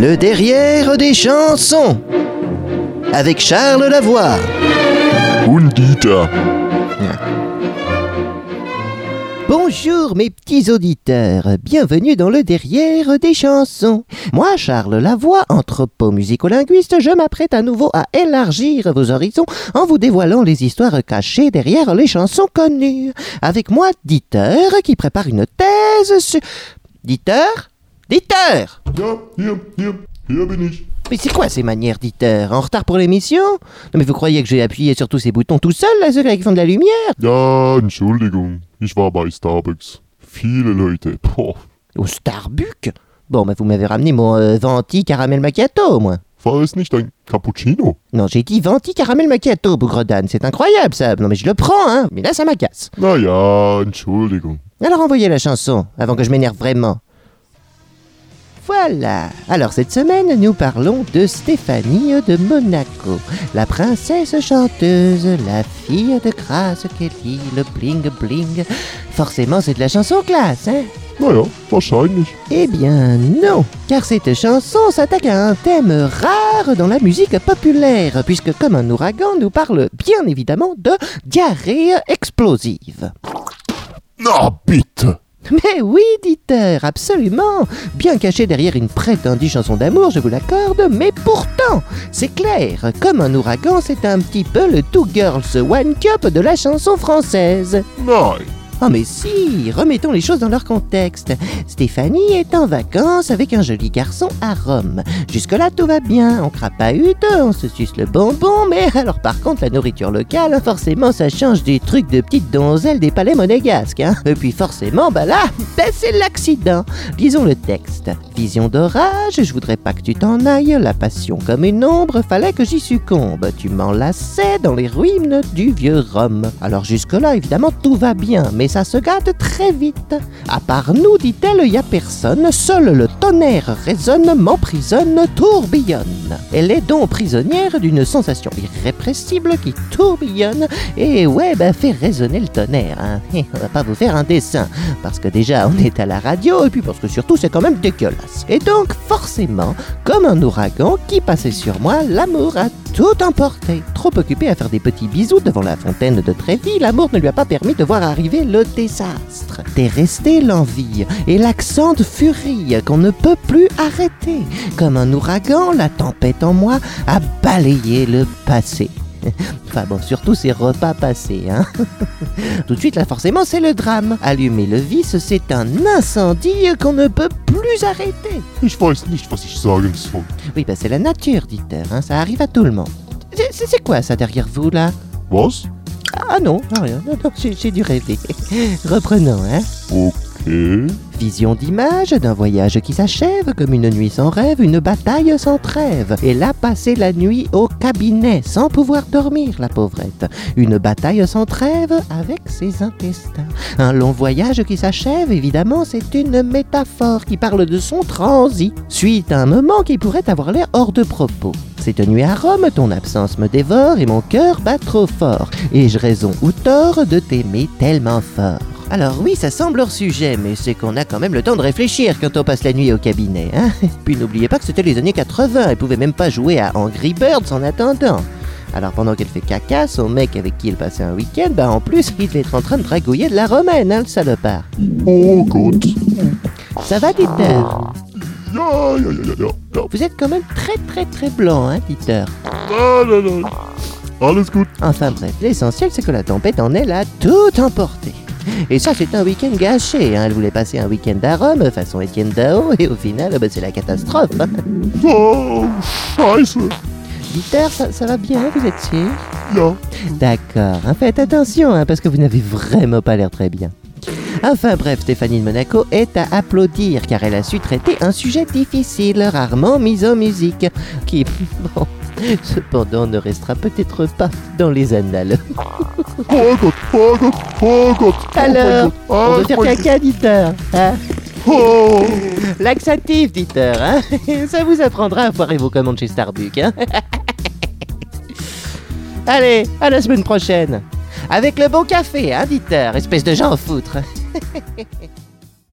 Le derrière des chansons. Avec Charles Lavoie. Undita. Bonjour mes petits auditeurs, bienvenue dans le derrière des chansons. Moi, Charles Lavoie, anthropomusicolinguiste, je m'apprête à nouveau à élargir vos horizons en vous dévoilant les histoires cachées derrière les chansons connues. Avec moi, Dieter, qui prépare une thèse sur... Dieter? Dieter. Mais c'est quoi ces manières, Dieter? En retard pour l'émission? Non mais vous croyez que j'ai appuyé sur tous ces boutons tout seul, là, ceux qui font de la lumière? Ja, Entschuldigung. Ich war bei Starbucks. Viele Leute. Boah. Au Starbucks? Bon, bah vous m'avez ramené mon euh, Venti Caramel Macchiato, moins. War es nicht ein Cappuccino? Non, j'ai dit Venti Caramel Macchiato, Bougredane. C'est incroyable, ça. Non mais je le prends, hein. Mais là, ça m'agace. Na ja, Entschuldigung. Alors envoyez la chanson, avant que je m'énerve vraiment. Voilà. Alors cette semaine, nous parlons de Stéphanie de Monaco, la princesse chanteuse, la fille de grâce Kelly, le bling bling. Forcément, c'est de la chanson classe, hein? Na ja, wahrscheinlich. Eh bien non, car cette chanson s'attaque à un thème rare dans la musique populaire, puisque comme un ouragan nous parle bien évidemment de diarrhée explosive. Na bitte. Mais oui, Dieter, absolument Bien caché derrière une prétendue chanson d'amour, je vous l'accorde, mais pourtant, c'est clair, comme un ouragan, c'est un petit peu le Two Girls One Cup de la chanson française. Nein. Oh mais si, remettons les choses dans leur contexte. Stéphanie est en vacances avec un joli garçon à Rome. Jusque-là, tout va bien, on crapahute, on se suce le bonbon, mais alors par contre, la nourriture locale, forcément, ça change des trucs de petites donzelles des palais monégasques. Hein. Et puis forcément, bah là, bah, c'est l'accident. Lisons le texte. Vision d'orage, je voudrais pas que tu t'en ailles, la passion comme une ombre, fallait que j'y succombe. Tu m'enlaçais dans les ruines du vieux Rome. Alors jusque-là, évidemment, tout va bien, mais ça se gâte très vite. À part nous, dit-elle, y a personne, seul le tonnerre résonne, m'emprisonne, tourbillonne. Elle est donc prisonnière d'une sensation irrépressible qui tourbillonne et ouais, bah fait résonner le tonnerre. Hein. On va pas vous faire un dessin, parce que déjà on est à la radio et puis parce que surtout c'est quand même dégueulasse. Et donc forcément, comme un ouragan qui passait sur moi, l'amour a tout emporté. Trop occupé à faire des petits bisous devant la fontaine de Trévis, l'amour ne lui a pas permis de voir arriver le désastre. T'es resté l'envie et l'accent de furie qu'on ne peut plus arrêter. Comme un ouragan, la tempête en moi a balayé le passé. Enfin bon, surtout ces repas passés, hein. Tout de suite, là, forcément, c'est le drame. Allumer le vice, c'est un incendie qu'on ne peut plus arrêter. Ich weiß nicht, was ich sagen soll. Oui, bah c'est la nature, Dieter, hein, ça arrive à tout le monde. C'est- quoi ça derrière vous, là? Was? Ah non, non, rien, non, non, j'ai j'ai dû rêver. Reprenons, hein. Okay. Vision d'image d'un voyage qui s'achève comme une nuit sans rêve, une bataille sans trêve. Elle a passé la nuit au cabinet sans pouvoir dormir, la pauvrette. Une bataille sans trêve avec ses intestins. Un long voyage qui s'achève, évidemment, c'est une métaphore qui parle de son transit, suite à un moment qui pourrait avoir l'air hors de propos. Cette nuit à Rome, ton absence me dévore et mon cœur bat trop fort. Ai-je raison ou tort de t'aimer tellement fort alors oui, ça semble hors sujet, mais c'est qu'on a quand même le temps de réfléchir quand on passe la nuit au cabinet. Hein Puis n'oubliez pas que c'était les années 80, elle pouvait même pas jouer à Angry Birds en attendant. Alors pendant qu'elle fait caca, son mec avec qui elle passait un week-end, bah en plus, il devait être en train de dragouiller de la romaine, hein, le salopard. Oh Gott. Ça va, ja. ja. Vous êtes quand même très très très blanc, hein. Alles gut. Enfin bref, l'essentiel c'est que la tempête en elle a tout emporté. Et ça, c'est un week-end gâché. Hein. Elle voulait passer un week-end à Rome, façon Étienne Dao, et au final, bah, c'est la catastrophe. hein. Oh, scheiße. Dieter, ça, ça va bien, vous êtes sûr Ja. D'accord, hein, faites attention, hein, parce que vous n'avez vraiment pas l'air très bien. Enfin bref, Stéphanie de Monaco est à applaudir car elle a su traiter un sujet difficile, rarement mis en musique, qui, bon, cependant ne restera peut-être pas dans les annales. Alors, on veut faire caca, Dieter hein. Oh. Laxatif, Dieter, hein. Ça vous apprendra à foirer vos commandes chez Starbucks, hein. Allez, à la semaine prochaine. Avec le bon café, hein, Dieter Espèce de gens à foutre